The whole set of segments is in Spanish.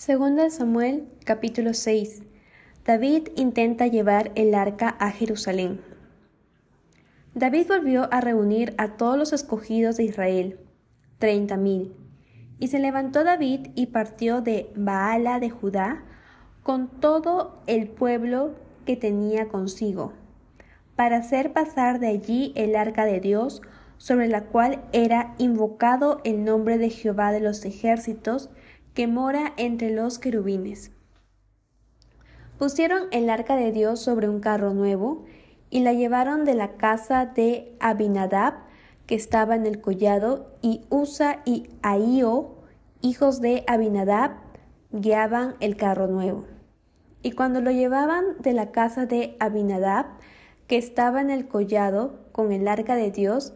Segunda Samuel, capítulo 6. David intenta llevar el arca a Jerusalén. David volvió a reunir a todos los escogidos de Israel, treinta mil. Y se levantó David y partió de Baala de Judá con todo el pueblo que tenía consigo, para hacer pasar de allí el arca de Dios, sobre la cual era invocado el nombre de Jehová de los ejércitos, que mora entre los querubines. Pusieron el arca de Dios sobre un carro nuevo y la llevaron de la casa de Abinadab, que estaba en el collado, y Usa y Ahío, hijos de Abinadab, guiaban el carro nuevo. Y cuando lo llevaban de la casa de Abinadab, que estaba en el collado con el arca de Dios,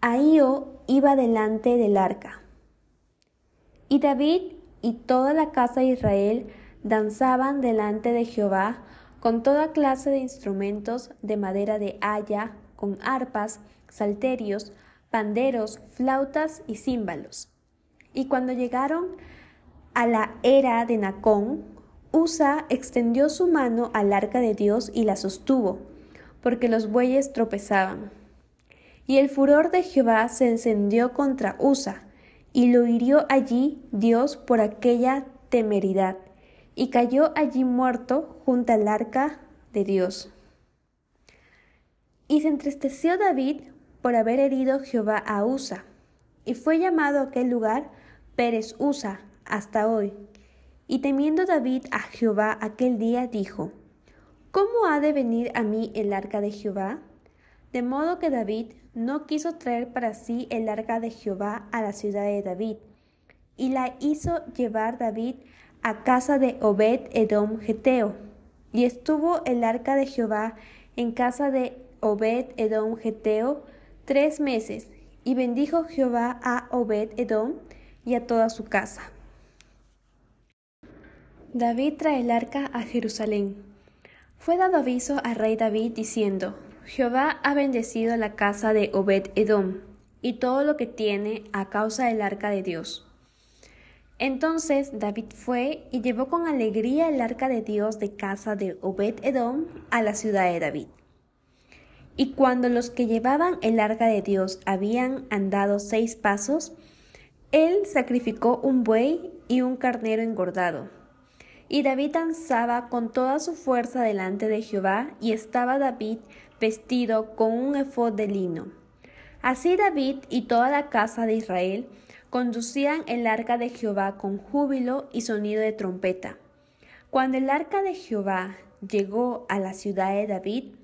Ahío iba delante del arca. Y David y toda la casa de Israel danzaban delante de Jehová con toda clase de instrumentos de madera de haya, con arpas, salterios, panderos, flautas y címbalos. Y cuando llegaron a la era de Nacón, Usa extendió su mano al arca de Dios y la sostuvo, porque los bueyes tropezaban. Y el furor de Jehová se encendió contra Usa, y lo hirió allí Dios por aquella temeridad, y cayó allí muerto junto al arca de Dios. Y se entristeció David por haber herido Jehová a Usa, y fue llamado aquel lugar Pérez Usa hasta hoy. Y temiendo David a Jehová aquel día, dijo, ¿Cómo ha de venir a mí el arca de Jehová? De modo que David no quiso traer para sí el arca de Jehová a la ciudad de David, y la hizo llevar David a casa de Obed Edom Geteo. Y estuvo el arca de Jehová en casa de Obed Edom Geteo tres meses, y bendijo Jehová a Obed Edom y a toda su casa. David trae el arca a Jerusalén. Fue dado aviso al rey David diciendo, Jehová ha bendecido la casa de Obed Edom y todo lo que tiene a causa del arca de Dios. Entonces David fue y llevó con alegría el arca de Dios de casa de Obed Edom a la ciudad de David. Y cuando los que llevaban el arca de Dios habían andado seis pasos, él sacrificó un buey y un carnero engordado y David danzaba con toda su fuerza delante de Jehová, y estaba David vestido con un efod de lino. Así David y toda la casa de Israel conducían el arca de Jehová con júbilo y sonido de trompeta. Cuando el arca de Jehová llegó a la ciudad de David,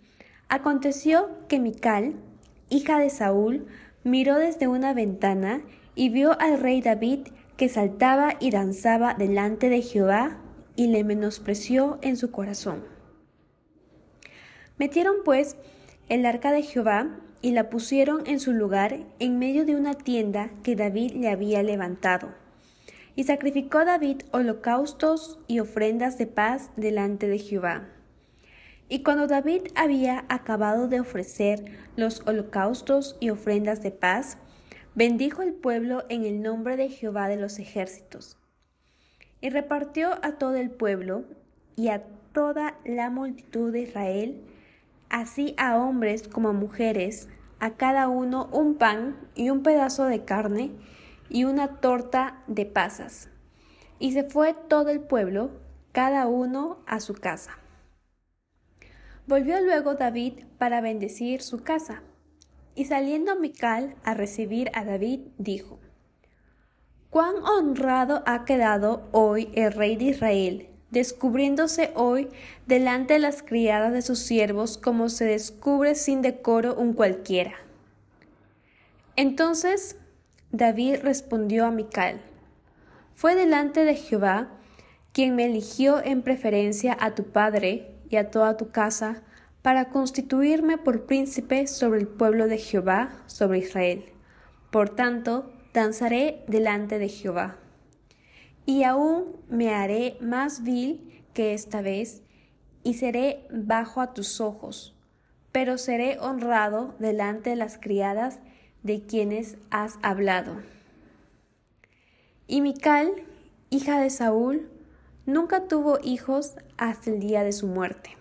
aconteció que Mical, hija de Saúl, miró desde una ventana y vio al rey David que saltaba y danzaba delante de Jehová y le menospreció en su corazón. Metieron pues el arca de Jehová y la pusieron en su lugar en medio de una tienda que David le había levantado. Y sacrificó David holocaustos y ofrendas de paz delante de Jehová. Y cuando David había acabado de ofrecer los holocaustos y ofrendas de paz, bendijo el pueblo en el nombre de Jehová de los ejércitos y repartió a todo el pueblo y a toda la multitud de Israel, así a hombres como a mujeres, a cada uno un pan y un pedazo de carne y una torta de pasas. Y se fue todo el pueblo, cada uno a su casa. Volvió luego David para bendecir su casa, y saliendo Mical a recibir a David, dijo, Cuán honrado ha quedado hoy el rey de Israel, descubriéndose hoy delante de las criadas de sus siervos como se descubre sin decoro un cualquiera. Entonces David respondió a Mical, Fue delante de Jehová quien me eligió en preferencia a tu padre y a toda tu casa para constituirme por príncipe sobre el pueblo de Jehová, sobre Israel. Por tanto, danzaré delante de Jehová. Y aún me haré más vil que esta vez, y seré bajo a tus ojos, pero seré honrado delante de las criadas de quienes has hablado. Y Mical, hija de Saúl, Nunca tuvo hijos hasta el día de su muerte.